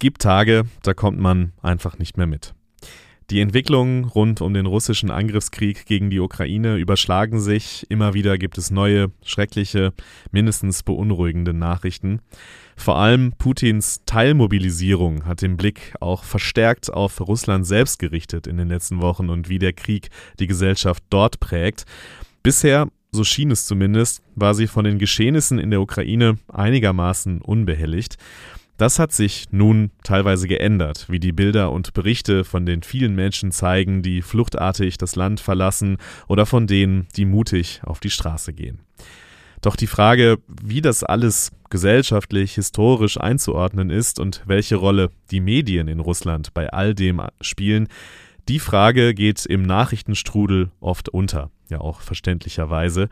gibt Tage, da kommt man einfach nicht mehr mit. Die Entwicklungen rund um den russischen Angriffskrieg gegen die Ukraine überschlagen sich. Immer wieder gibt es neue, schreckliche, mindestens beunruhigende Nachrichten. Vor allem Putins Teilmobilisierung hat den Blick auch verstärkt auf Russland selbst gerichtet in den letzten Wochen und wie der Krieg die Gesellschaft dort prägt. Bisher, so schien es zumindest, war sie von den Geschehnissen in der Ukraine einigermaßen unbehelligt. Das hat sich nun teilweise geändert, wie die Bilder und Berichte von den vielen Menschen zeigen, die fluchtartig das Land verlassen oder von denen, die mutig auf die Straße gehen. Doch die Frage, wie das alles gesellschaftlich, historisch einzuordnen ist und welche Rolle die Medien in Russland bei all dem spielen, die Frage geht im Nachrichtenstrudel oft unter, ja auch verständlicherweise.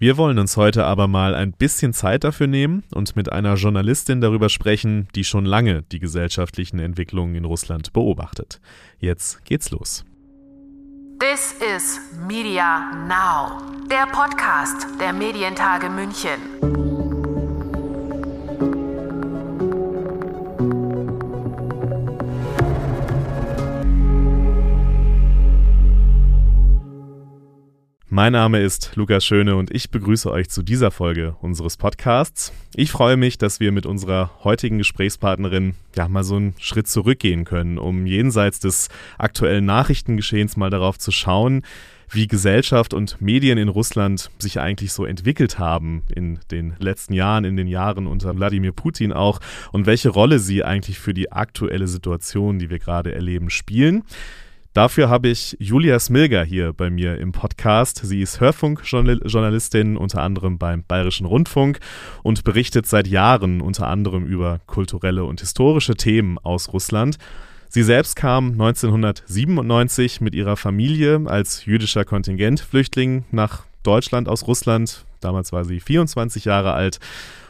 Wir wollen uns heute aber mal ein bisschen Zeit dafür nehmen und mit einer Journalistin darüber sprechen, die schon lange die gesellschaftlichen Entwicklungen in Russland beobachtet. Jetzt geht's los. This is Media Now, der Podcast der Medientage München. Mein Name ist Lukas Schöne und ich begrüße euch zu dieser Folge unseres Podcasts. Ich freue mich, dass wir mit unserer heutigen Gesprächspartnerin ja mal so einen Schritt zurückgehen können, um jenseits des aktuellen Nachrichtengeschehens mal darauf zu schauen, wie Gesellschaft und Medien in Russland sich eigentlich so entwickelt haben in den letzten Jahren, in den Jahren unter Wladimir Putin auch und welche Rolle sie eigentlich für die aktuelle Situation, die wir gerade erleben, spielen. Dafür habe ich Julia Smilger hier bei mir im Podcast. Sie ist Hörfunkjournalistin, unter anderem beim Bayerischen Rundfunk und berichtet seit Jahren unter anderem über kulturelle und historische Themen aus Russland. Sie selbst kam 1997 mit ihrer Familie als jüdischer Kontingentflüchtling nach Deutschland aus Russland. Damals war sie 24 Jahre alt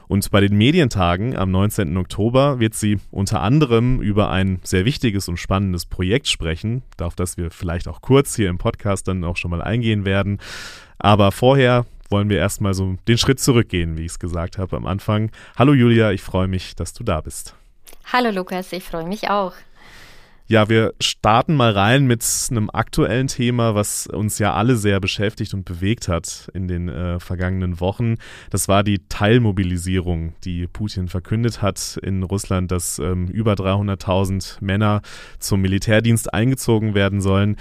und bei den Medientagen am 19. Oktober wird sie unter anderem über ein sehr wichtiges und spannendes Projekt sprechen, auf das wir vielleicht auch kurz hier im Podcast dann auch schon mal eingehen werden. Aber vorher wollen wir erstmal so den Schritt zurückgehen, wie ich es gesagt habe am Anfang. Hallo Julia, ich freue mich, dass du da bist. Hallo Lukas, ich freue mich auch. Ja, wir starten mal rein mit einem aktuellen Thema, was uns ja alle sehr beschäftigt und bewegt hat in den äh, vergangenen Wochen. Das war die Teilmobilisierung, die Putin verkündet hat in Russland, dass ähm, über 300.000 Männer zum Militärdienst eingezogen werden sollen.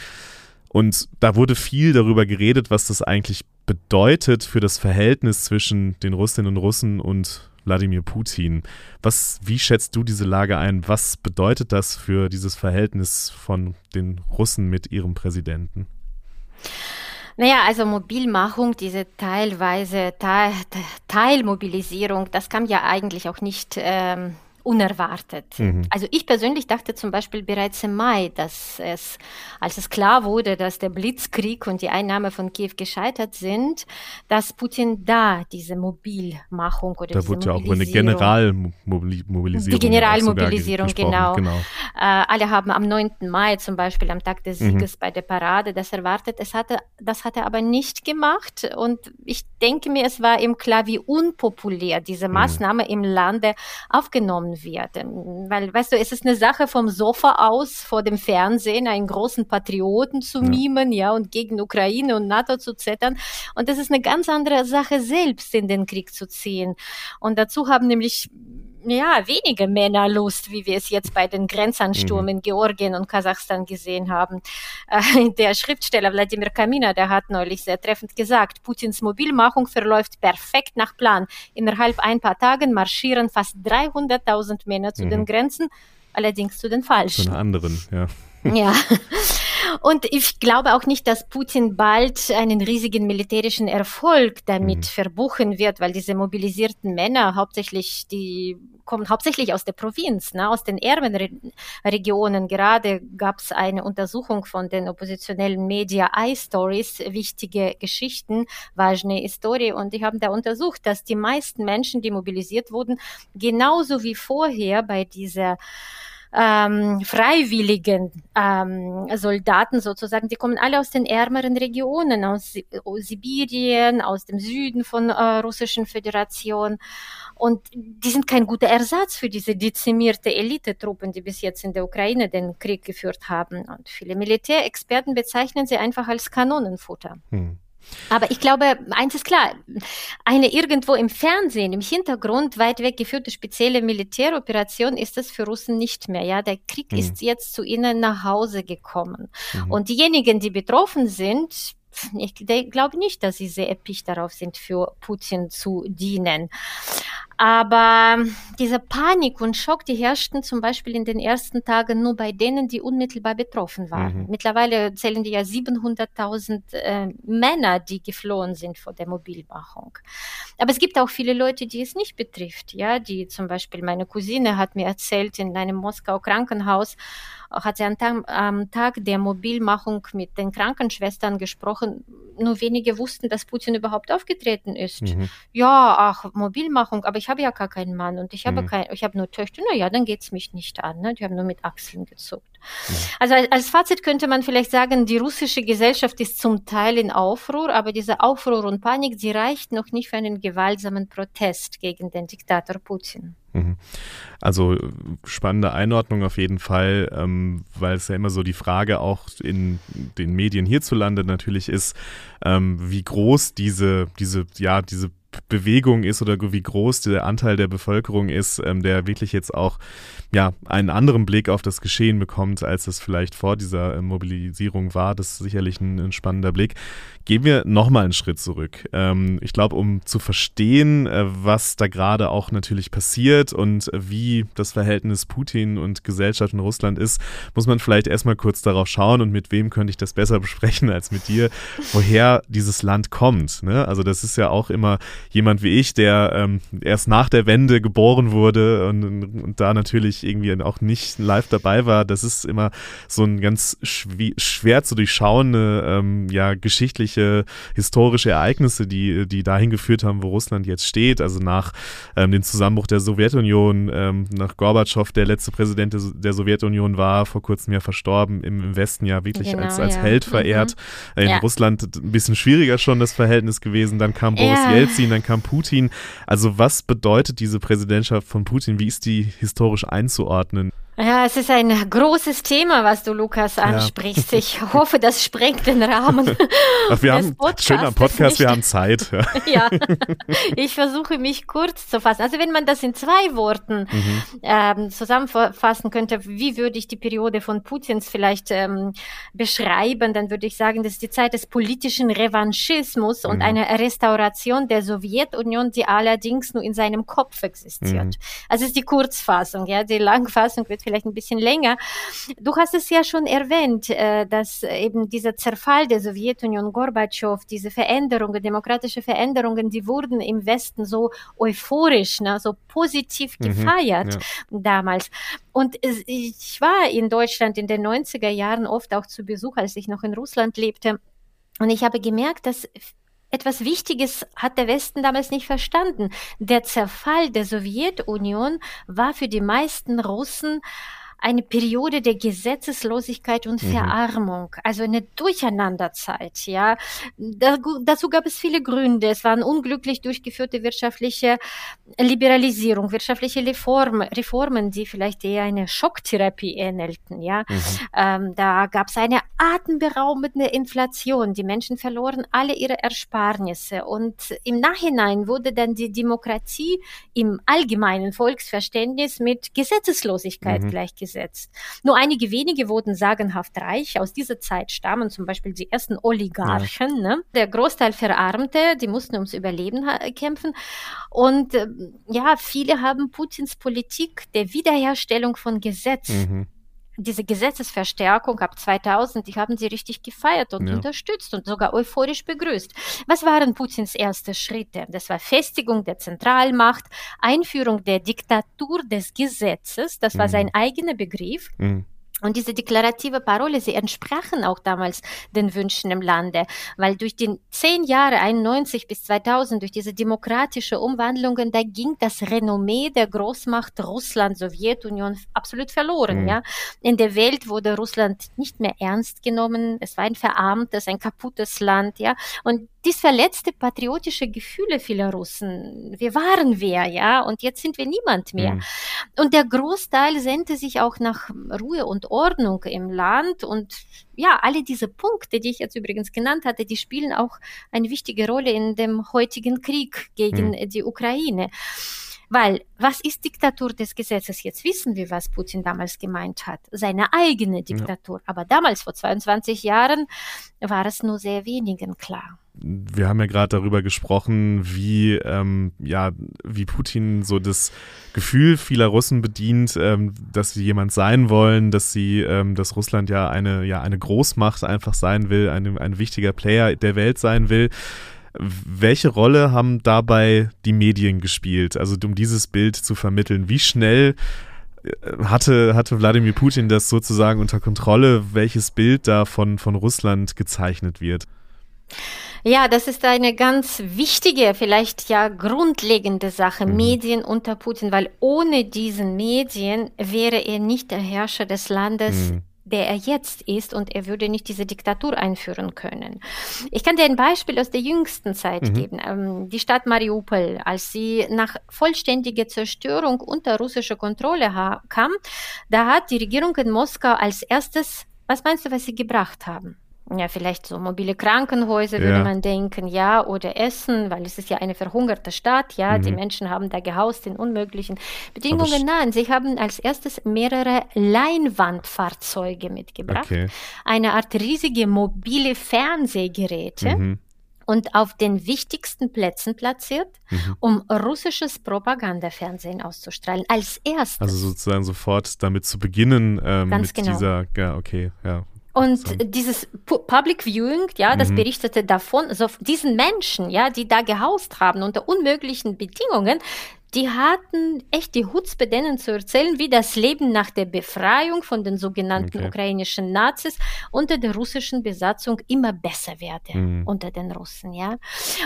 Und da wurde viel darüber geredet, was das eigentlich bedeutet für das Verhältnis zwischen den Russinnen und Russen und Wladimir Putin. Was, wie schätzt du diese Lage ein? Was bedeutet das für dieses Verhältnis von den Russen mit ihrem Präsidenten? Naja, also Mobilmachung, diese teilweise Teil, Teilmobilisierung, das kam ja eigentlich auch nicht ähm, unerwartet. Mhm. Also ich persönlich dachte zum Beispiel bereits im Mai, dass es, als es klar wurde, dass der Blitzkrieg und die Einnahme von Kiew gescheitert sind, dass Putin da diese Mobilmachung oder da diese wurde ja auch eine Generalmobilisierung. Die Generalmobilisierung, genau. genau. Äh, alle haben am 9. Mai zum Beispiel am Tag des. Sieges mhm. bei der Parade das erwartet. Es hatte, das hat er aber nicht gemacht und ich denke mir, es war ihm klar, wie unpopulär diese mhm. Maßnahme mhm. im Lande aufgenommen werden. Weil, weißt du, es ist eine Sache vom Sofa aus vor dem Fernsehen einen großen Patrioten zu ja. mimen, ja, und gegen Ukraine und NATO zu zettern. Und das ist eine ganz andere Sache, selbst in den Krieg zu ziehen. Und dazu haben nämlich ja, wenige Männer Lust, wie wir es jetzt bei den Grenzansturm mhm. in Georgien und Kasachstan gesehen haben. Äh, der Schriftsteller Wladimir Kamina, der hat neulich sehr treffend gesagt, Putins Mobilmachung verläuft perfekt nach Plan. Innerhalb ein paar Tagen marschieren fast 300.000 Männer zu mhm. den Grenzen, allerdings zu den falschen. Zu den anderen, ja. Ja. Und ich glaube auch nicht, dass Putin bald einen riesigen militärischen Erfolg damit mhm. verbuchen wird, weil diese mobilisierten Männer hauptsächlich, die kommen hauptsächlich aus der Provinz, ne, aus den Erbenregionen. Gerade gab es eine Untersuchung von den oppositionellen Media iStories, wichtige Geschichten, важные Historie. Und die haben da untersucht, dass die meisten Menschen, die mobilisiert wurden, genauso wie vorher bei dieser ähm, freiwilligen ähm, Soldaten sozusagen, die kommen alle aus den ärmeren Regionen, aus Sibirien, aus dem Süden von äh, russischen Föderation. Und die sind kein guter Ersatz für diese dezimierte Elitetruppen, die bis jetzt in der Ukraine den Krieg geführt haben. Und viele Militärexperten bezeichnen sie einfach als Kanonenfutter. Hm. Aber ich glaube, eins ist klar, eine irgendwo im Fernsehen, im Hintergrund weit weg geführte spezielle Militäroperation ist es für Russen nicht mehr. Ja, der Krieg mhm. ist jetzt zu ihnen nach Hause gekommen. Mhm. Und diejenigen, die betroffen sind, ich glaube nicht, dass sie sehr episch darauf sind, für Putin zu dienen. Aber diese Panik und Schock, die herrschten zum Beispiel in den ersten Tagen nur bei denen, die unmittelbar betroffen waren. Mhm. Mittlerweile zählen die ja 700.000 äh, Männer, die geflohen sind vor der Mobilmachung. Aber es gibt auch viele Leute, die es nicht betrifft. Ja, die zum Beispiel meine Cousine hat mir erzählt in einem Moskau Krankenhaus, hat sie am Tag, am Tag der Mobilmachung mit den Krankenschwestern gesprochen. Nur wenige wussten, dass Putin überhaupt aufgetreten ist. Mhm. Ja, ach, Mobilmachung, aber ich habe ja gar keinen Mann und ich habe mhm. kein, ich habe nur Töchter. Na ja, dann geht's mich nicht an. Ne? Die haben nur mit Achseln gezuckt. Mhm. Also als Fazit könnte man vielleicht sagen, die russische Gesellschaft ist zum Teil in Aufruhr, aber diese Aufruhr und Panik, sie reicht noch nicht für einen gewaltsamen Protest gegen den Diktator Putin. Mhm. Also spannende Einordnung auf jeden Fall, ähm, weil es ja immer so die Frage auch in den Medien hierzulande natürlich ist, ähm, wie groß diese, diese, ja, diese Bewegung ist oder wie groß der Anteil der Bevölkerung ist, ähm, der wirklich jetzt auch ja, einen anderen Blick auf das Geschehen bekommt, als es vielleicht vor dieser äh, Mobilisierung war. Das ist sicherlich ein, ein spannender Blick. Gehen wir nochmal einen Schritt zurück. Ähm, ich glaube, um zu verstehen, äh, was da gerade auch natürlich passiert und wie das Verhältnis Putin und Gesellschaft in Russland ist, muss man vielleicht erstmal kurz darauf schauen und mit wem könnte ich das besser besprechen als mit dir, woher dieses Land kommt. Ne? Also das ist ja auch immer jemand wie ich, der ähm, erst nach der Wende geboren wurde und, und da natürlich irgendwie auch nicht live dabei war. Das ist immer so ein ganz schwer zu durchschauende, ähm, ja, geschichtliche historische Ereignisse, die, die dahin geführt haben, wo Russland jetzt steht. Also nach ähm, dem Zusammenbruch der Sowjetunion, ähm, nach Gorbatschow, der letzte Präsident der, der, Sowjetunion war, vor kurzem ja verstorben, im, im Westen ja wirklich genau, als, als ja. Held verehrt. Mhm. In ja. Russland ein bisschen schwieriger schon das Verhältnis gewesen. Dann kam Boris ja. Jelzin, dann kam Putin. Also was bedeutet diese Präsidentschaft von Putin? Wie ist die historisch einzuordnen? Ja, es ist ein großes Thema, was du, Lukas, ansprichst. Ja. Ich hoffe, das sprengt den Rahmen. Wir haben schön am Podcast, wir haben Zeit. Ja. ja. ich versuche mich kurz zu fassen. Also wenn man das in zwei Worten mhm. ähm, zusammenfassen könnte, wie würde ich die Periode von Putins vielleicht ähm, beschreiben, dann würde ich sagen, das ist die Zeit des politischen Revanchismus mhm. und einer Restauration der Sowjetunion, die allerdings nur in seinem Kopf existiert. Mhm. Also ist die Kurzfassung, ja, die Langfassung wird vielleicht ein bisschen länger. Du hast es ja schon erwähnt, äh, dass eben dieser Zerfall der Sowjetunion, Gorbatschow, diese Veränderungen, demokratische Veränderungen, die wurden im Westen so euphorisch, ne, so positiv mhm, gefeiert mhm, ja. damals. Und ich war in Deutschland in den 90er Jahren oft auch zu Besuch, als ich noch in Russland lebte. Und ich habe gemerkt, dass etwas Wichtiges hat der Westen damals nicht verstanden. Der Zerfall der Sowjetunion war für die meisten Russen eine Periode der Gesetzeslosigkeit und mhm. Verarmung, also eine Durcheinanderzeit, ja. Da, dazu gab es viele Gründe. Es waren unglücklich durchgeführte wirtschaftliche Liberalisierung, wirtschaftliche Reform, Reformen, die vielleicht eher eine Schocktherapie ähnelten, ja. Mhm. Ähm, da gab es eine atemberaubende Inflation. Die Menschen verloren alle ihre Ersparnisse und im Nachhinein wurde dann die Demokratie im allgemeinen Volksverständnis mit Gesetzeslosigkeit mhm. gleichgesetzt gleichgesetzt. Nur einige wenige wurden sagenhaft reich. Aus dieser Zeit stammen zum Beispiel die ersten Oligarchen. Ja. Ne? Der Großteil verarmte, die mussten ums Überleben kämpfen. Und äh, ja, viele haben Putins Politik der Wiederherstellung von Gesetz mhm diese Gesetzesverstärkung ab 2000, die haben sie richtig gefeiert und ja. unterstützt und sogar euphorisch begrüßt. Was waren Putins erste Schritte? Das war Festigung der Zentralmacht, Einführung der Diktatur des Gesetzes, das war mhm. sein eigener Begriff. Mhm. Und diese deklarative Parole, sie entsprachen auch damals den Wünschen im Lande, weil durch die zehn Jahre 91 bis 2000, durch diese demokratische Umwandlungen, da ging das Renommee der Großmacht Russland, Sowjetunion absolut verloren, mhm. ja. In der Welt wurde Russland nicht mehr ernst genommen. Es war ein verarmtes, ein kaputtes Land, ja. Und dies verletzte patriotische Gefühle vieler Russen. Wir waren wer, ja, und jetzt sind wir niemand mehr. Mhm. Und der Großteil sehnte sich auch nach Ruhe und Ordnung im Land und ja, alle diese Punkte, die ich jetzt übrigens genannt hatte, die spielen auch eine wichtige Rolle in dem heutigen Krieg gegen mhm. die Ukraine. Weil, was ist Diktatur des Gesetzes? Jetzt wissen wir, was Putin damals gemeint hat. Seine eigene Diktatur. Ja. Aber damals, vor 22 Jahren, war es nur sehr wenigen klar wir haben ja gerade darüber gesprochen, wie, ähm, ja, wie Putin so das Gefühl vieler Russen bedient, ähm, dass sie jemand sein wollen, dass sie, ähm, dass Russland ja eine, ja, eine Großmacht einfach sein will, eine, ein wichtiger Player der Welt sein will. Welche Rolle haben dabei die Medien gespielt, also um dieses Bild zu vermitteln? Wie schnell äh, hatte, hatte Wladimir Putin das sozusagen unter Kontrolle, welches Bild da von, von Russland gezeichnet wird? Ja, das ist eine ganz wichtige, vielleicht ja grundlegende Sache, mhm. Medien unter Putin, weil ohne diesen Medien wäre er nicht der Herrscher des Landes. Mhm der er jetzt ist und er würde nicht diese Diktatur einführen können. Ich kann dir ein Beispiel aus der jüngsten Zeit mhm. geben. Ähm, die Stadt Mariupol, als sie nach vollständiger Zerstörung unter russischer Kontrolle kam, da hat die Regierung in Moskau als erstes, was meinst du, was sie gebracht haben? Ja, vielleicht so mobile Krankenhäuser, würde ja. man denken, ja, oder Essen, weil es ist ja eine verhungerte Stadt, ja, mhm. die Menschen haben da gehaust in unmöglichen Bedingungen. Nein, sie haben als erstes mehrere Leinwandfahrzeuge mitgebracht, okay. eine Art riesige mobile Fernsehgeräte. Mhm und auf den wichtigsten Plätzen platziert, mhm. um russisches Propagandafernsehen auszustrahlen. Als erstes. Also sozusagen sofort damit zu beginnen ähm, mit genau. dieser, ja, okay, ja. Und so. dieses Public Viewing, ja, das mhm. berichtete davon, so diesen Menschen, ja, die da gehaust haben unter unmöglichen Bedingungen, die hatten echt die Hutzpe, denen zu erzählen, wie das Leben nach der Befreiung von den sogenannten okay. ukrainischen Nazis unter der russischen Besatzung immer besser werde mhm. unter den Russen, ja.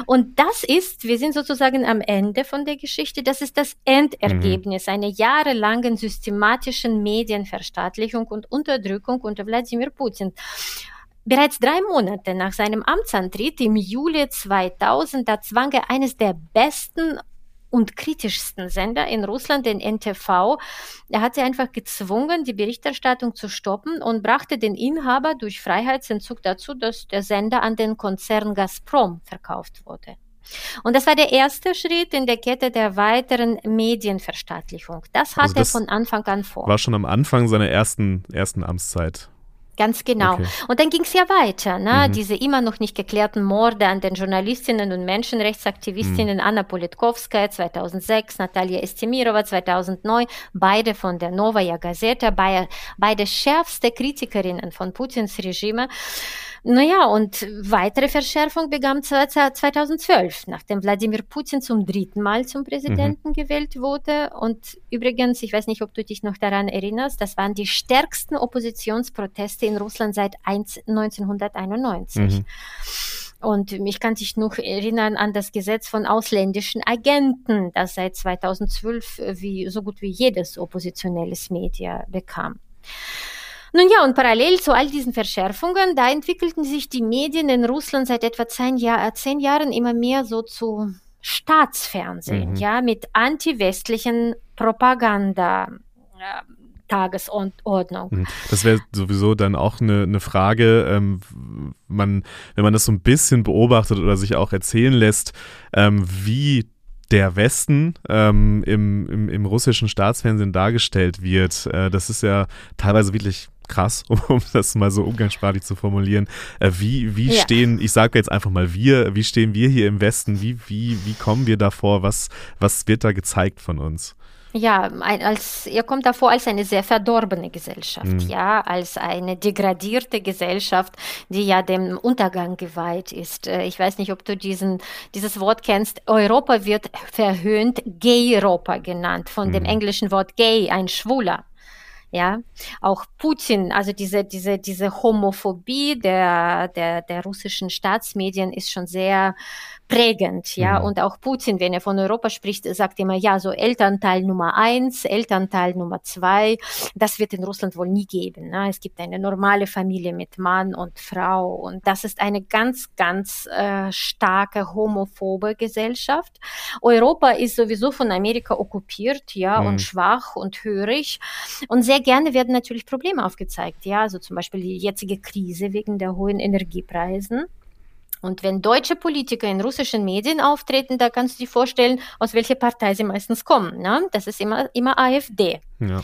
Und das ist, wir sind sozusagen am Ende von der Geschichte, das ist das Endergebnis mhm. einer jahrelangen systematischen Medienverstaatlichung und Unterdrückung unter Wladimir Putin. Bereits drei Monate nach seinem Amtsantritt im Juli 2000, da zwang er eines der besten und kritischsten Sender in Russland, den NTV. Er hat sie einfach gezwungen, die Berichterstattung zu stoppen und brachte den Inhaber durch Freiheitsentzug dazu, dass der Sender an den Konzern Gazprom verkauft wurde. Und das war der erste Schritt in der Kette der weiteren Medienverstaatlichung. Das hat also das er von Anfang an vor. War schon am Anfang seiner ersten, ersten Amtszeit. Ganz genau. Okay. Und dann ging es ja weiter, ne? Mhm. diese immer noch nicht geklärten Morde an den Journalistinnen und Menschenrechtsaktivistinnen mhm. Anna Politkovskaya 2006, Natalia Estemirova 2009, beide von der Novaya Gazeta, beide schärfste Kritikerinnen von Putins Regime. Naja, und weitere Verschärfung begann 2012, nachdem Wladimir Putin zum dritten Mal zum Präsidenten mhm. gewählt wurde. Und übrigens, ich weiß nicht, ob du dich noch daran erinnerst, das waren die stärksten Oppositionsproteste in Russland seit 1991. Mhm. Und mich kann sich noch erinnern an das Gesetz von ausländischen Agenten, das seit 2012 wie, so gut wie jedes oppositionelles Media bekam. Nun ja, und parallel zu all diesen Verschärfungen, da entwickelten sich die Medien in Russland seit etwa zehn, Jahr, äh, zehn Jahren immer mehr so zu Staatsfernsehen, mhm. ja, mit anti-westlichen Propaganda. Äh, Tagesordnung. Mhm. Das wäre sowieso dann auch eine, eine Frage, ähm, man, wenn man das so ein bisschen beobachtet oder sich auch erzählen lässt, ähm, wie der Westen ähm, im, im, im, russischen Staatsfernsehen dargestellt wird. Äh, das ist ja teilweise wirklich krass, um, um das mal so umgangssprachlich zu formulieren. Äh, wie wie ja. stehen, ich sage jetzt einfach mal wir, wie stehen wir hier im Westen? Wie, wie, wie kommen wir davor? Was, was wird da gezeigt von uns? Ja, als, ihr kommt davor als eine sehr verdorbene Gesellschaft, mhm. ja, als eine degradierte Gesellschaft, die ja dem Untergang geweiht ist. Äh, ich weiß nicht, ob du diesen, dieses Wort kennst. Europa wird verhöhnt Gay-Europa genannt, von mhm. dem englischen Wort gay, ein Schwuler. Ja, auch Putin, also diese, diese, diese Homophobie der, der, der russischen Staatsmedien ist schon sehr prägend, ja. Mhm. Und auch Putin, wenn er von Europa spricht, sagt immer, ja, so Elternteil Nummer eins, Elternteil Nummer zwei, das wird in Russland wohl nie geben. Ne? Es gibt eine normale Familie mit Mann und Frau und das ist eine ganz, ganz äh, starke homophobe Gesellschaft. Europa ist sowieso von Amerika okkupiert, ja, mhm. und schwach und hörig. Und sehr gerne werden natürlich Probleme aufgezeigt, ja, also zum Beispiel die jetzige Krise wegen der hohen Energiepreisen. Und wenn deutsche Politiker in russischen Medien auftreten, da kannst du dir vorstellen, aus welcher Partei sie meistens kommen. Ne? Das ist immer, immer AfD. Ja.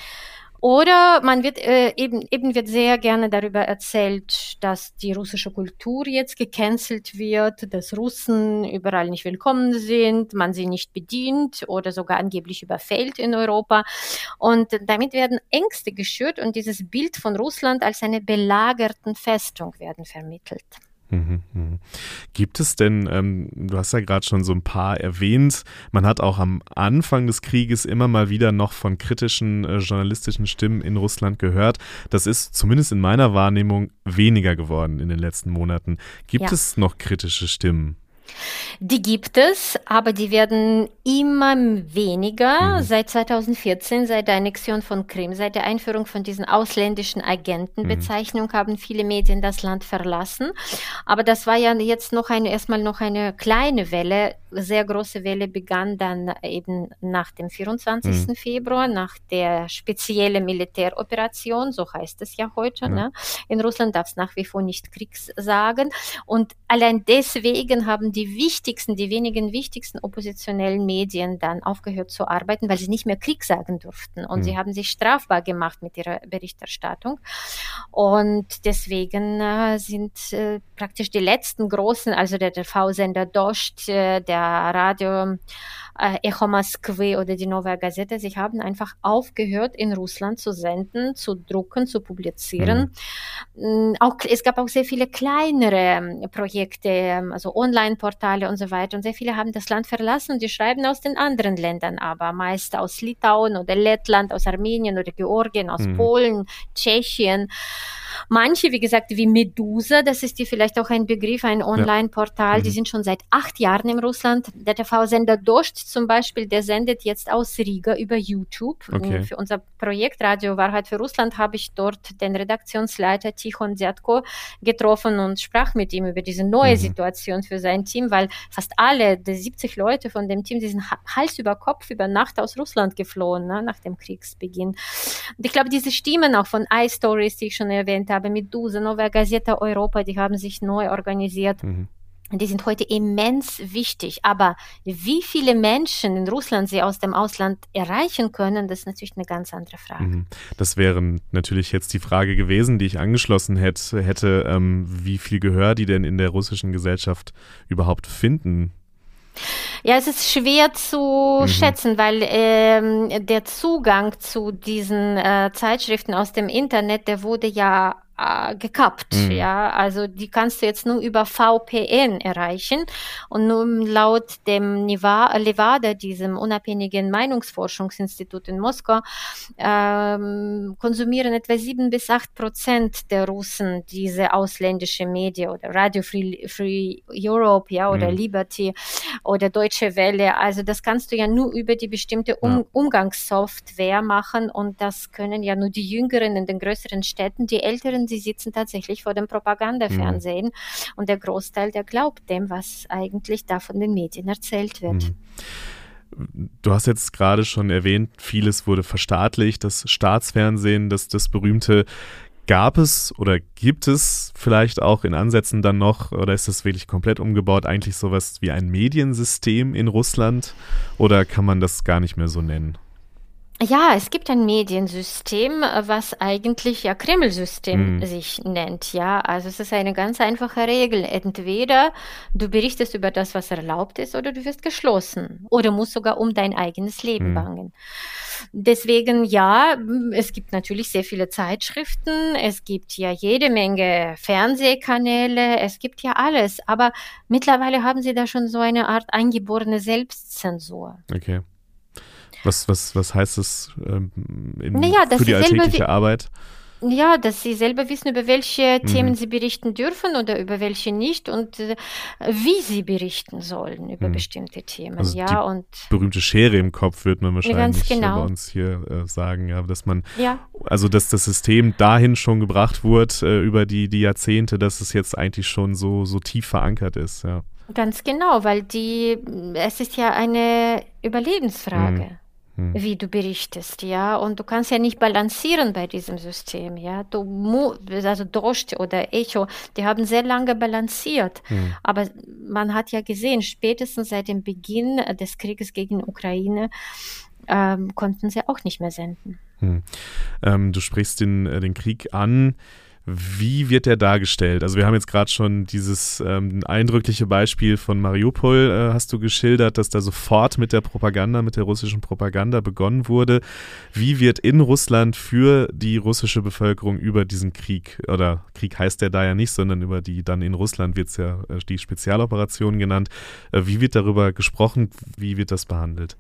Oder man wird äh, eben, eben wird sehr gerne darüber erzählt, dass die russische Kultur jetzt gecancelt wird, dass Russen überall nicht willkommen sind, man sie nicht bedient oder sogar angeblich überfällt in Europa. Und damit werden Ängste geschürt und dieses Bild von Russland als eine belagerten Festung werden vermittelt. Mhm, mhm. Gibt es denn, ähm, du hast ja gerade schon so ein paar erwähnt, man hat auch am Anfang des Krieges immer mal wieder noch von kritischen äh, journalistischen Stimmen in Russland gehört. Das ist zumindest in meiner Wahrnehmung weniger geworden in den letzten Monaten. Gibt ja. es noch kritische Stimmen? Die gibt es, aber die werden immer weniger. Mhm. Seit 2014, seit der Annexion von Krim, seit der Einführung von diesen ausländischen Agentenbezeichnungen, mhm. haben viele Medien das Land verlassen. Aber das war ja jetzt noch eine, erstmal noch eine kleine Welle. Sehr große Welle begann dann eben nach dem 24. Mhm. Februar, nach der speziellen Militäroperation, so heißt es ja heute. Ne? In Russland darf es nach wie vor nicht Kriegs sagen. Und allein deswegen haben die wichtigsten, die wenigen wichtigsten oppositionellen Medien dann aufgehört zu arbeiten, weil sie nicht mehr Krieg sagen durften. Und mhm. sie haben sich strafbar gemacht mit ihrer Berichterstattung. Und deswegen äh, sind äh, praktisch die letzten großen, also der TV-Sender Dost, äh, der Radio äh, Echo Moskwy oder die Novaya Gazeta, sie haben einfach aufgehört, in Russland zu senden, zu drucken, zu publizieren. Mhm. Auch, es gab auch sehr viele kleinere ähm, Projekte, ähm, also Online-Portale und so weiter. Und sehr viele haben das Land verlassen und die schreiben aus den anderen Ländern, aber meist aus Litauen oder Lettland, aus Armenien oder Georgien, aus mhm. Polen, Tschechien. Manche, wie gesagt, wie Medusa, das ist dir vielleicht auch ein Begriff, ein Online-Portal, ja. mhm. die sind schon seit acht Jahren in Russland. Der TV-Sender Dost zum Beispiel, der sendet jetzt aus Riga über YouTube. Okay. Für unser Projekt Radio Wahrheit für Russland habe ich dort den Redaktionsleiter Tichon Dziatko getroffen und sprach mit ihm über diese neue mhm. Situation für sein Team, weil fast alle, die 70 Leute von dem Team, die sind Hals über Kopf über Nacht aus Russland geflohen, ne, nach dem Kriegsbeginn. Und ich glaube, diese Stimmen auch von iStories, die ich schon erwähnt habe, mit Duse, Novaya Gazeta Europa, die haben sich neu organisiert. Mhm. Die sind heute immens wichtig. Aber wie viele Menschen in Russland sie aus dem Ausland erreichen können, das ist natürlich eine ganz andere Frage. Mhm. Das wäre natürlich jetzt die Frage gewesen, die ich angeschlossen hätte, hätte ähm, wie viel Gehör die denn in der russischen Gesellschaft überhaupt finden. Ja, es ist schwer zu mhm. schätzen, weil ähm, der Zugang zu diesen äh, Zeitschriften aus dem Internet, der wurde ja äh, gekappt. Mhm. Ja, also die kannst du jetzt nur über VPN erreichen. Und nun laut dem Levada, diesem unabhängigen Meinungsforschungsinstitut in Moskau, ähm, konsumieren etwa sieben bis acht Prozent der Russen diese ausländische Medien oder Radio Free, Free Europe, ja, oder mhm. Liberty oder Deutsche Welle. Also das kannst du ja nur über die bestimmte um ja. Umgangssoftware machen und das können ja nur die Jüngeren in den größeren Städten, die Älteren sie sitzen tatsächlich vor dem Propagandafernsehen mhm. und der Großteil, der glaubt dem, was eigentlich da von den Medien erzählt wird. Mhm. Du hast jetzt gerade schon erwähnt, vieles wurde verstaatlicht, das Staatsfernsehen, das, das berühmte. Gab es oder gibt es vielleicht auch in Ansätzen dann noch, oder ist das wirklich komplett umgebaut, eigentlich sowas wie ein Mediensystem in Russland? Oder kann man das gar nicht mehr so nennen? Ja, es gibt ein Mediensystem, was eigentlich ja Kreml-System mhm. sich nennt. Ja, also es ist eine ganz einfache Regel. Entweder du berichtest über das, was erlaubt ist, oder du wirst geschlossen. Oder musst sogar um dein eigenes Leben mhm. bangen. Deswegen ja, es gibt natürlich sehr viele Zeitschriften, es gibt ja jede Menge Fernsehkanäle, es gibt ja alles. Aber mittlerweile haben sie da schon so eine Art eingeborene Selbstzensur. Okay. Was, was, was heißt das ähm, in, naja, für die alltägliche Arbeit? Ja, dass sie selber wissen, über welche mhm. Themen sie berichten dürfen oder über welche nicht und äh, wie sie berichten sollen über mhm. bestimmte Themen. Also ja, die und berühmte Schere im Kopf wird man wahrscheinlich genau. bei uns hier äh, sagen, ja, dass man, ja. also dass das System dahin schon gebracht wurde äh, über die, die Jahrzehnte, dass es jetzt eigentlich schon so, so tief verankert ist, ja. Ganz genau, weil die, es ist ja eine Überlebensfrage. Mhm hm. Wie du berichtest, ja. Und du kannst ja nicht balancieren bei diesem System, ja. Du also Dost oder Echo, die haben sehr lange balanciert. Hm. Aber man hat ja gesehen, spätestens seit dem Beginn des Krieges gegen Ukraine ähm, konnten sie auch nicht mehr senden. Hm. Ähm, du sprichst den, äh, den Krieg an. Wie wird der dargestellt? Also wir haben jetzt gerade schon dieses ähm, eindrückliche Beispiel von Mariupol, äh, hast du geschildert, dass da sofort mit der Propaganda, mit der russischen Propaganda begonnen wurde. Wie wird in Russland für die russische Bevölkerung über diesen Krieg, oder Krieg heißt der da ja nicht, sondern über die, dann in Russland wird es ja äh, die Spezialoperation genannt, äh, wie wird darüber gesprochen, wie wird das behandelt?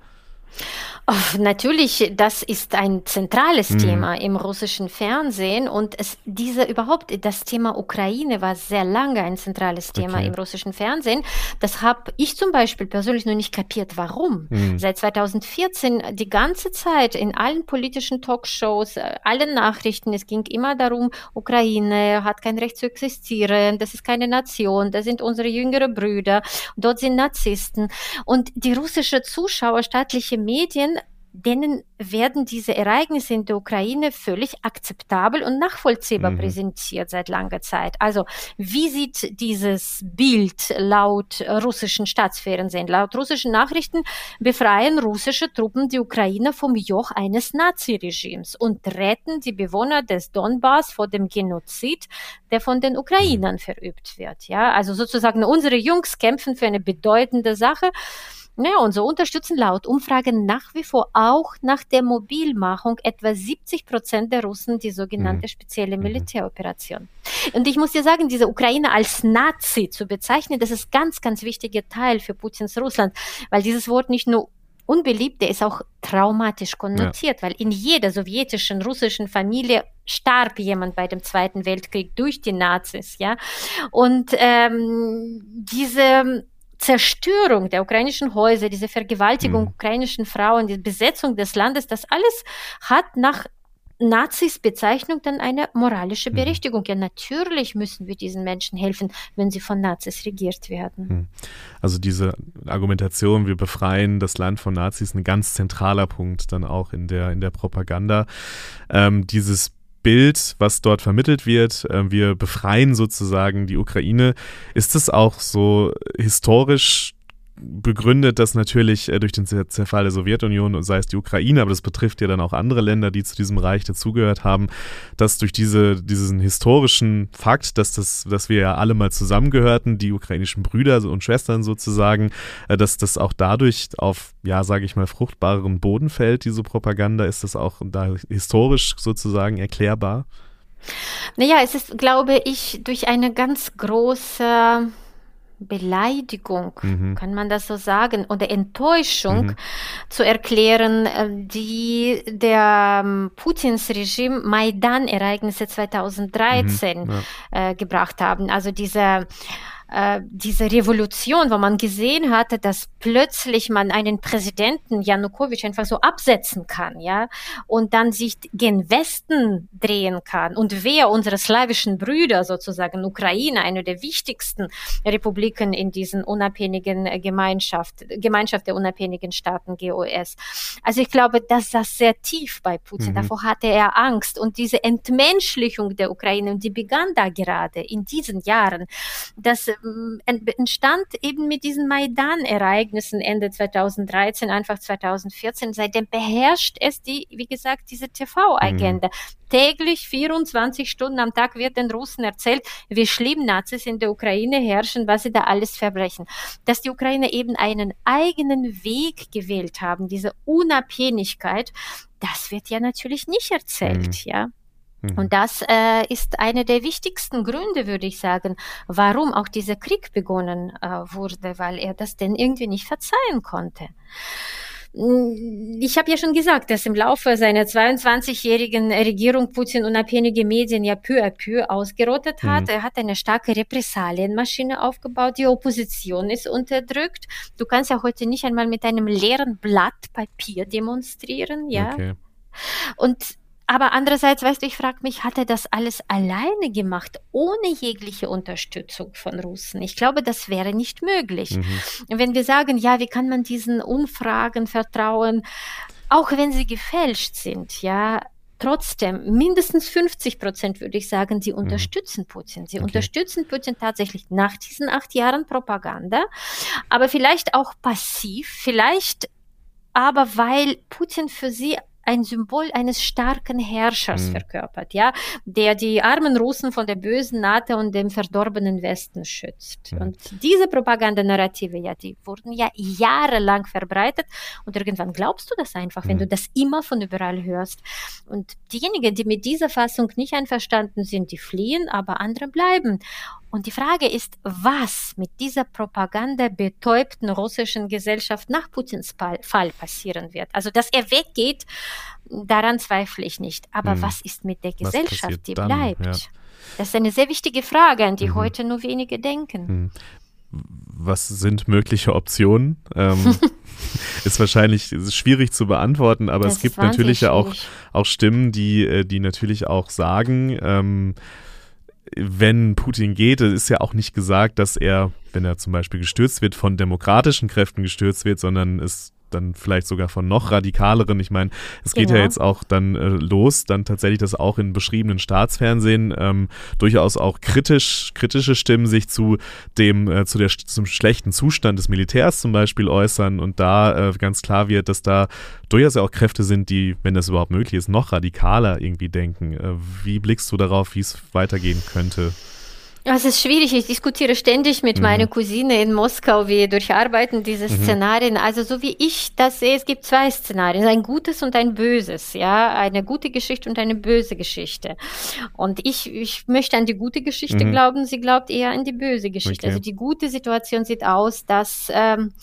Natürlich, das ist ein zentrales mhm. Thema im russischen Fernsehen und es, diese überhaupt, das Thema Ukraine war sehr lange ein zentrales Thema okay. im russischen Fernsehen. Das habe ich zum Beispiel persönlich noch nicht kapiert, warum. Mhm. Seit 2014 die ganze Zeit in allen politischen Talkshows, äh, allen Nachrichten, es ging immer darum, Ukraine hat kein Recht zu existieren, das ist keine Nation, das sind unsere jüngere Brüder, dort sind Narzissten und die russische Zuschauer, staatliche Medien, denen werden diese Ereignisse in der Ukraine völlig akzeptabel und nachvollziehbar mhm. präsentiert seit langer Zeit. Also wie sieht dieses Bild laut russischen Staatsfernsehen? Laut russischen Nachrichten befreien russische Truppen die Ukraine vom Joch eines Naziregimes und retten die Bewohner des Donbass vor dem Genozid, der von den Ukrainern mhm. verübt wird. Ja, also sozusagen unsere Jungs kämpfen für eine bedeutende Sache ja, und so unterstützen laut Umfragen nach wie vor auch nach der Mobilmachung etwa 70 Prozent der Russen die sogenannte mhm. spezielle mhm. Militäroperation. Und ich muss dir sagen, diese Ukraine als Nazi zu bezeichnen, das ist ganz, ganz wichtiger Teil für Putins Russland, weil dieses Wort nicht nur unbeliebt, der ist auch traumatisch konnotiert, ja. weil in jeder sowjetischen, russischen Familie starb jemand bei dem Zweiten Weltkrieg durch die Nazis, ja. Und ähm, diese Zerstörung der ukrainischen Häuser, diese Vergewaltigung mhm. ukrainischen Frauen, die Besetzung des Landes, das alles hat nach Nazis Bezeichnung dann eine moralische mhm. Berechtigung. Ja, natürlich müssen wir diesen Menschen helfen, wenn sie von Nazis regiert werden. Mhm. Also diese Argumentation, wir befreien das Land von Nazis, ein ganz zentraler Punkt dann auch in der, in der Propaganda. Ähm, dieses Bild, was dort vermittelt wird. Äh, wir befreien sozusagen die Ukraine. Ist es auch so historisch begründet das natürlich äh, durch den Zerfall der Sowjetunion, sei es die Ukraine, aber das betrifft ja dann auch andere Länder, die zu diesem Reich dazugehört haben, dass durch diese, diesen historischen Fakt, dass, das, dass wir ja alle mal zusammengehörten, die ukrainischen Brüder und Schwestern sozusagen, äh, dass das auch dadurch auf, ja, sage ich mal, fruchtbareren Boden fällt, diese Propaganda, ist das auch da historisch sozusagen erklärbar? Naja, es ist, glaube ich, durch eine ganz große Beleidigung, mhm. kann man das so sagen, oder Enttäuschung mhm. zu erklären, äh, die der ähm, Putins Regime Maidan-Ereignisse 2013 mhm. ja. äh, gebracht haben. Also diese äh, diese Revolution, wo man gesehen hatte, dass plötzlich man einen Präsidenten Janukowitsch einfach so absetzen kann, ja, und dann sich gen Westen drehen kann. Und wer unsere slawischen Brüder sozusagen, Ukraine, eine der wichtigsten Republiken in diesen unabhängigen Gemeinschaft, Gemeinschaft der unabhängigen Staaten GOS. Also ich glaube, dass das sehr tief bei Putin. Mhm. Davor hatte er Angst und diese Entmenschlichung der Ukraine und die begann da gerade in diesen Jahren, dass ähm, entstand eben mit diesen Maidan-Ereignissen Ende 2013, Anfang 2014. Seitdem beherrscht es die, wie gesagt, diese TV-Agenda. Mhm. Täglich 24 Stunden am Tag wird den Russen erzählt, wie schlimm Nazis in der Ukraine herrschen, was sie da alles verbrechen. Dass die Ukraine eben einen eigenen Weg gewählt haben, diese Unabhängigkeit, das wird ja natürlich nicht erzählt, mhm. ja. Mhm. Und das äh, ist einer der wichtigsten Gründe, würde ich sagen, warum auch dieser Krieg begonnen äh, wurde, weil er das denn irgendwie nicht verzeihen konnte. Ich habe ja schon gesagt, dass im Laufe seiner 22-jährigen Regierung Putin unabhängige Medien ja peu à peu ausgerottet hat. Mhm. Er hat eine starke Repressalienmaschine aufgebaut. Die Opposition ist unterdrückt. Du kannst ja heute nicht einmal mit einem leeren Blatt Papier demonstrieren, ja. Okay. Und aber andererseits, weißt du, ich frage mich, hat er das alles alleine gemacht, ohne jegliche Unterstützung von Russen? Ich glaube, das wäre nicht möglich. Mhm. Wenn wir sagen, ja, wie kann man diesen Umfragen vertrauen, auch wenn sie gefälscht sind, ja, trotzdem mindestens 50 Prozent, würde ich sagen, sie mhm. unterstützen Putin. Sie okay. unterstützen Putin tatsächlich nach diesen acht Jahren Propaganda, aber vielleicht auch passiv, vielleicht aber weil Putin für sie ein Symbol eines starken Herrschers mhm. verkörpert, ja, der die armen Russen von der bösen NATO und dem verdorbenen Westen schützt. Mhm. Und diese Propagandanarrative, ja, die wurden ja jahrelang verbreitet und irgendwann glaubst du das einfach, mhm. wenn du das immer von überall hörst. Und diejenigen, die mit dieser Fassung nicht einverstanden sind, die fliehen, aber andere bleiben. Und die Frage ist, was mit dieser Propaganda betäubten russischen Gesellschaft nach Putins Fall passieren wird. Also, dass er weggeht, daran zweifle ich nicht. Aber hm. was ist mit der Gesellschaft, die dann? bleibt? Ja. Das ist eine sehr wichtige Frage, an die mhm. heute nur wenige denken. Was sind mögliche Optionen? Ähm, ist wahrscheinlich ist schwierig zu beantworten, aber das es gibt natürlich ja auch, auch Stimmen, die, äh, die natürlich auch sagen, ähm, wenn Putin geht, ist ja auch nicht gesagt, dass er, wenn er zum Beispiel gestürzt wird, von demokratischen Kräften gestürzt wird, sondern es dann vielleicht sogar von noch radikaleren. Ich meine, es geht genau. ja jetzt auch dann äh, los, dann tatsächlich, dass auch in beschriebenen Staatsfernsehen ähm, durchaus auch kritisch, kritische Stimmen sich zu dem, äh, zu der, zum schlechten Zustand des Militärs zum Beispiel äußern und da äh, ganz klar wird, dass da durchaus ja auch Kräfte sind, die, wenn das überhaupt möglich ist, noch radikaler irgendwie denken. Äh, wie blickst du darauf, wie es weitergehen könnte? Es ist schwierig. Ich diskutiere ständig mit mhm. meiner Cousine in Moskau. Wir durcharbeiten diese mhm. Szenarien. Also so wie ich das sehe, es gibt zwei Szenarien. Ein gutes und ein böses. Ja, eine gute Geschichte und eine böse Geschichte. Und ich, ich möchte an die gute Geschichte mhm. glauben. Sie glaubt eher an die böse Geschichte. Okay. Also die gute Situation sieht aus, dass ähm,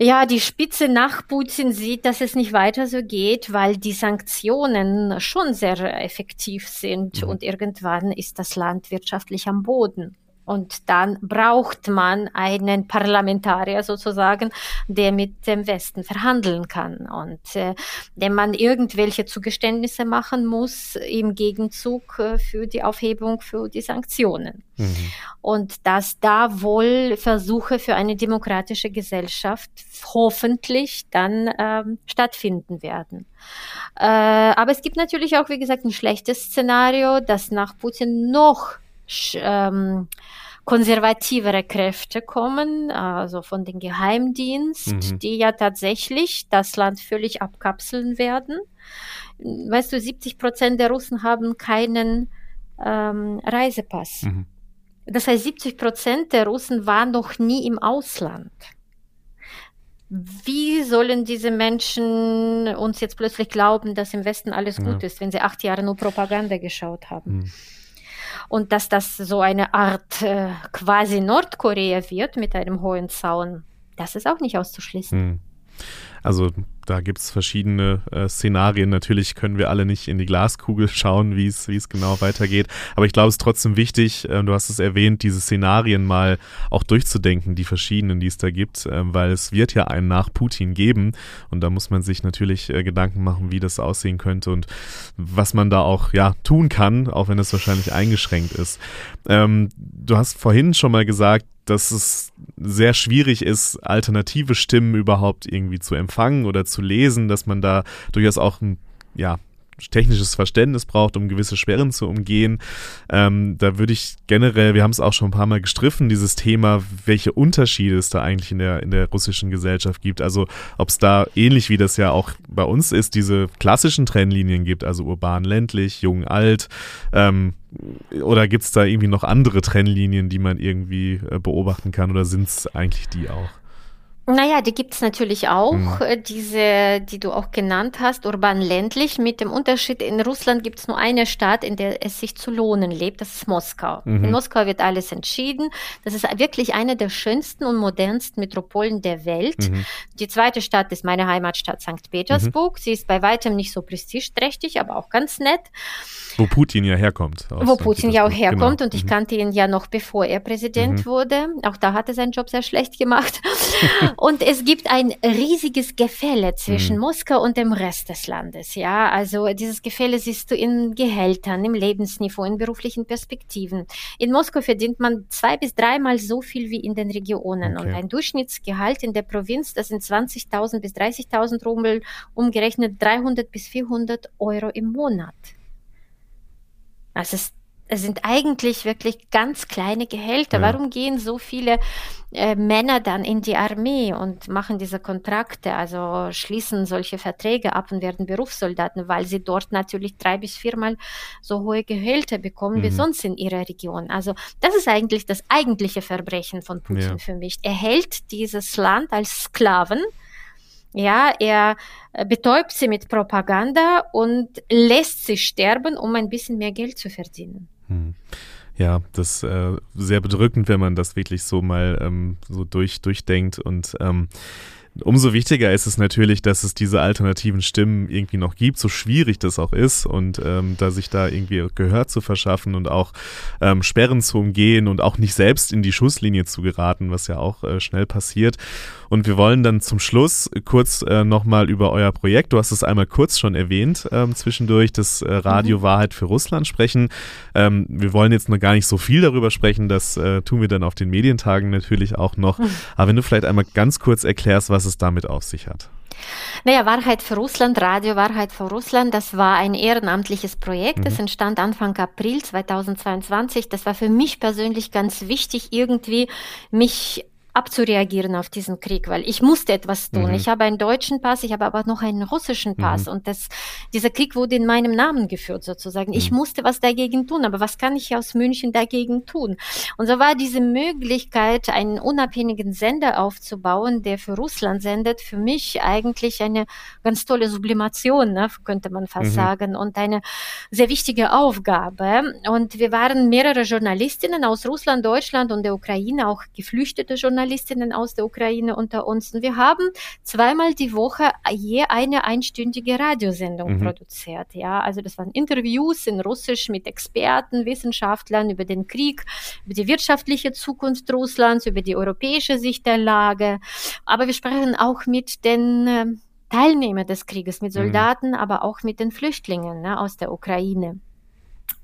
ja, die Spitze nach Putin sieht, dass es nicht weiter so geht, weil die Sanktionen schon sehr effektiv sind mhm. und irgendwann ist das Land wirtschaftlich am Boden. Und dann braucht man einen Parlamentarier sozusagen, der mit dem Westen verhandeln kann und äh, dem man irgendwelche Zugeständnisse machen muss im Gegenzug äh, für die Aufhebung für die Sanktionen. Mhm. Und dass da wohl Versuche für eine demokratische Gesellschaft hoffentlich dann ähm, stattfinden werden. Äh, aber es gibt natürlich auch, wie gesagt, ein schlechtes Szenario, dass nach Putin noch ähm, konservativere Kräfte kommen, also von dem Geheimdienst, mhm. die ja tatsächlich das Land völlig abkapseln werden. Weißt du, 70 Prozent der Russen haben keinen ähm, Reisepass. Mhm. Das heißt, 70 Prozent der Russen waren noch nie im Ausland. Wie sollen diese Menschen uns jetzt plötzlich glauben, dass im Westen alles ja. gut ist, wenn sie acht Jahre nur Propaganda geschaut haben? Mhm und dass das so eine Art äh, quasi Nordkorea wird mit einem hohen Zaun, das ist auch nicht auszuschließen. Hm. Also da gibt es verschiedene äh, Szenarien. Natürlich können wir alle nicht in die Glaskugel schauen, wie es genau weitergeht. Aber ich glaube, es ist trotzdem wichtig, äh, du hast es erwähnt, diese Szenarien mal auch durchzudenken, die verschiedenen, die es da gibt, äh, weil es wird ja einen nach Putin geben. Und da muss man sich natürlich äh, Gedanken machen, wie das aussehen könnte und was man da auch ja tun kann, auch wenn es wahrscheinlich eingeschränkt ist. Ähm, du hast vorhin schon mal gesagt, dass es sehr schwierig ist, alternative Stimmen überhaupt irgendwie zu empfangen oder zu lesen, dass man da durchaus auch ein, ja, technisches Verständnis braucht, um gewisse Sperren zu umgehen. Ähm, da würde ich generell, wir haben es auch schon ein paar Mal gestriffen, dieses Thema, welche Unterschiede es da eigentlich in der, in der russischen Gesellschaft gibt. Also ob es da ähnlich wie das ja auch bei uns ist, diese klassischen Trennlinien gibt, also urban, ländlich, jung, alt. Ähm, oder gibt es da irgendwie noch andere Trennlinien, die man irgendwie äh, beobachten kann oder sind es eigentlich die auch? Naja, die gibt es natürlich auch, mhm. Äh, diese, die du auch genannt hast, urban-ländlich. Mit dem Unterschied, in Russland gibt es nur eine Stadt, in der es sich zu lohnen lebt, das ist Moskau. Mhm. In Moskau wird alles entschieden. Das ist wirklich eine der schönsten und modernsten Metropolen der Welt. Mhm. Die zweite Stadt ist meine Heimatstadt St. Petersburg. Mhm. Sie ist bei weitem nicht so prestigeträchtig, aber auch ganz nett. Wo Putin ja herkommt. Wo Putin ja auch herkommt genau. und ich mhm. kannte ihn ja noch bevor er Präsident mhm. wurde. Auch da hat er seinen Job sehr schlecht gemacht. und es gibt ein riesiges Gefälle zwischen mhm. Moskau und dem Rest des Landes. Ja, also dieses Gefälle siehst du in Gehältern, im Lebensniveau, in beruflichen Perspektiven. In Moskau verdient man zwei bis dreimal so viel wie in den Regionen okay. und ein Durchschnittsgehalt in der Provinz, das sind 20.000 bis 30.000 Rubel, umgerechnet 300 bis 400 Euro im Monat. Also es, es sind eigentlich wirklich ganz kleine Gehälter. Ja. Warum gehen so viele äh, Männer dann in die Armee und machen diese Kontrakte, also schließen solche Verträge ab und werden Berufssoldaten, weil sie dort natürlich drei bis viermal so hohe Gehälter bekommen mhm. wie sonst in ihrer Region. Also das ist eigentlich das eigentliche Verbrechen von Putin ja. für mich. Er hält dieses Land als Sklaven ja, er äh, betäubt sie mit Propaganda und lässt sie sterben, um ein bisschen mehr Geld zu verdienen. Hm. Ja, das ist äh, sehr bedrückend, wenn man das wirklich so mal ähm, so durch, durchdenkt und ähm, Umso wichtiger ist es natürlich, dass es diese alternativen Stimmen irgendwie noch gibt, so schwierig das auch ist und ähm, da sich da irgendwie Gehör zu verschaffen und auch ähm, Sperren zu umgehen und auch nicht selbst in die Schusslinie zu geraten, was ja auch äh, schnell passiert. Und wir wollen dann zum Schluss kurz äh, nochmal über euer Projekt, du hast es einmal kurz schon erwähnt, ähm, zwischendurch das äh, Radio mhm. Wahrheit für Russland sprechen. Ähm, wir wollen jetzt noch gar nicht so viel darüber sprechen, das äh, tun wir dann auf den Medientagen natürlich auch noch. Mhm. Aber wenn du vielleicht einmal ganz kurz erklärst, was es damit auf sich hat. Naja, Wahrheit für Russland, Radio Wahrheit für Russland, das war ein ehrenamtliches Projekt. Mhm. Das entstand Anfang April 2022. Das war für mich persönlich ganz wichtig, irgendwie mich abzureagieren auf diesen Krieg, weil ich musste etwas tun. Mhm. Ich habe einen deutschen Pass, ich habe aber noch einen russischen Pass mhm. und das, dieser Krieg wurde in meinem Namen geführt sozusagen. Mhm. Ich musste was dagegen tun, aber was kann ich aus München dagegen tun? Und so war diese Möglichkeit, einen unabhängigen Sender aufzubauen, der für Russland sendet, für mich eigentlich eine ganz tolle Sublimation, ne, könnte man fast mhm. sagen, und eine sehr wichtige Aufgabe. Und wir waren mehrere Journalistinnen aus Russland, Deutschland und der Ukraine, auch geflüchtete Journalistinnen, Journalistinnen aus der Ukraine unter uns. Und wir haben zweimal die Woche je eine einstündige Radiosendung mhm. produziert. Ja, also das waren Interviews in Russisch mit Experten, Wissenschaftlern über den Krieg, über die wirtschaftliche Zukunft Russlands, über die europäische Sicht der Lage. Aber wir sprechen auch mit den äh, Teilnehmern des Krieges, mit mhm. Soldaten, mhm. aber auch mit den Flüchtlingen ne, aus der Ukraine.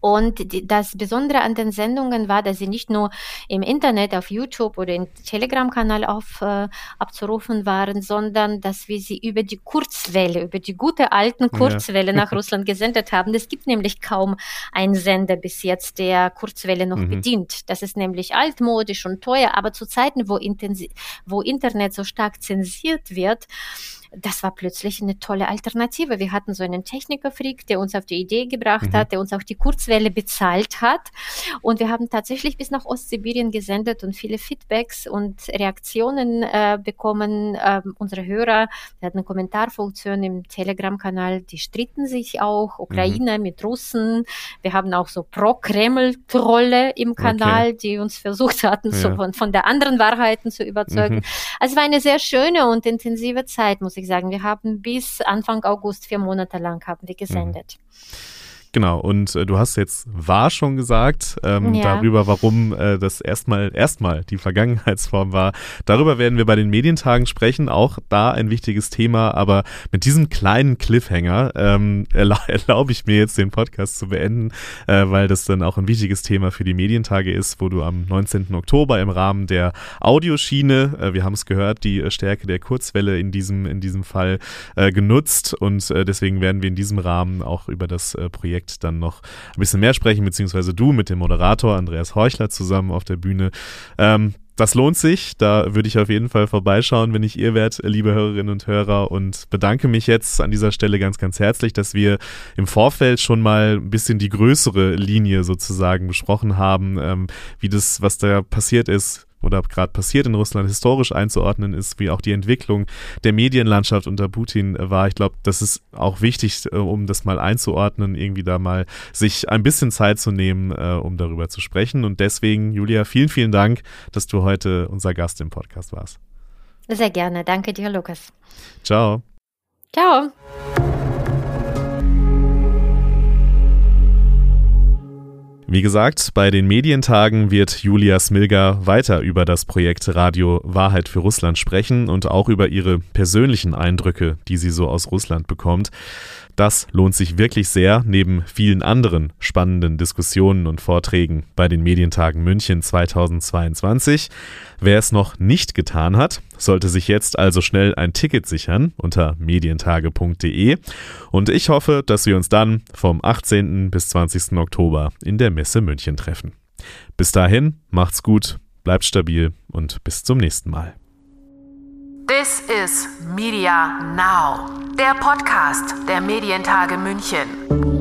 Und die, das Besondere an den Sendungen war, dass sie nicht nur im Internet, auf YouTube oder im Telegram-Kanal auf, äh, abzurufen waren, sondern dass wir sie über die Kurzwelle, über die gute alten Kurzwelle ja. nach Russland gesendet haben. Es gibt nämlich kaum einen Sender bis jetzt, der Kurzwelle noch mhm. bedient. Das ist nämlich altmodisch und teuer, aber zu Zeiten, wo, wo Internet so stark zensiert wird, das war plötzlich eine tolle Alternative. Wir hatten so einen Technikerfreak, der uns auf die Idee gebracht mhm. hat, der uns auch die Kurzwelle bezahlt hat. Und wir haben tatsächlich bis nach Ostsibirien gesendet und viele Feedbacks und Reaktionen äh, bekommen. Ähm, unsere Hörer, wir hatten eine Kommentarfunktion im Telegram-Kanal, die stritten sich auch, Ukraine mhm. mit Russen. Wir haben auch so Pro-Kreml-Trolle im Kanal, okay. die uns versucht hatten, ja. so von, von der anderen Wahrheiten zu überzeugen. Mhm. Also es war eine sehr schöne und intensive Zeit, muss ich sagen. Wir haben bis Anfang August vier Monate lang haben wir gesendet. Mhm. Genau, und äh, du hast jetzt war schon gesagt, ähm, ja. darüber, warum äh, das erstmal erstmal die Vergangenheitsform war. Darüber werden wir bei den Medientagen sprechen, auch da ein wichtiges Thema, aber mit diesem kleinen Cliffhanger ähm, erla erlaube ich mir jetzt den Podcast zu beenden, äh, weil das dann auch ein wichtiges Thema für die Medientage ist, wo du am 19. Oktober im Rahmen der Audioschiene, äh, wir haben es gehört, die äh, Stärke der Kurzwelle in diesem, in diesem Fall äh, genutzt und deswegen werden wir in diesem Rahmen auch über das Projekt Projekt dann noch ein bisschen mehr sprechen, beziehungsweise du mit dem Moderator Andreas Heuchler zusammen auf der Bühne. Ähm, das lohnt sich. Da würde ich auf jeden Fall vorbeischauen, wenn ich ihr wärt, liebe Hörerinnen und Hörer. Und bedanke mich jetzt an dieser Stelle ganz, ganz herzlich, dass wir im Vorfeld schon mal ein bisschen die größere Linie sozusagen besprochen haben, ähm, wie das, was da passiert ist, oder gerade passiert in Russland, historisch einzuordnen ist, wie auch die Entwicklung der Medienlandschaft unter Putin war. Ich glaube, das ist auch wichtig, äh, um das mal einzuordnen, irgendwie da mal sich ein bisschen Zeit zu nehmen, äh, um darüber zu sprechen. Und deswegen, Julia, vielen, vielen Dank, dass du heute unser Gast im Podcast warst. Sehr gerne. Danke dir, Lukas. Ciao. Ciao. Wie gesagt, bei den Medientagen wird Julia Smilger weiter über das Projekt Radio Wahrheit für Russland sprechen und auch über ihre persönlichen Eindrücke, die sie so aus Russland bekommt. Das lohnt sich wirklich sehr, neben vielen anderen spannenden Diskussionen und Vorträgen bei den Medientagen München 2022. Wer es noch nicht getan hat, sollte sich jetzt also schnell ein Ticket sichern unter medientage.de. Und ich hoffe, dass wir uns dann vom 18. bis 20. Oktober in der Messe München treffen. Bis dahin, macht's gut, bleibt stabil und bis zum nächsten Mal. This is Media Now, der Podcast der Medientage München.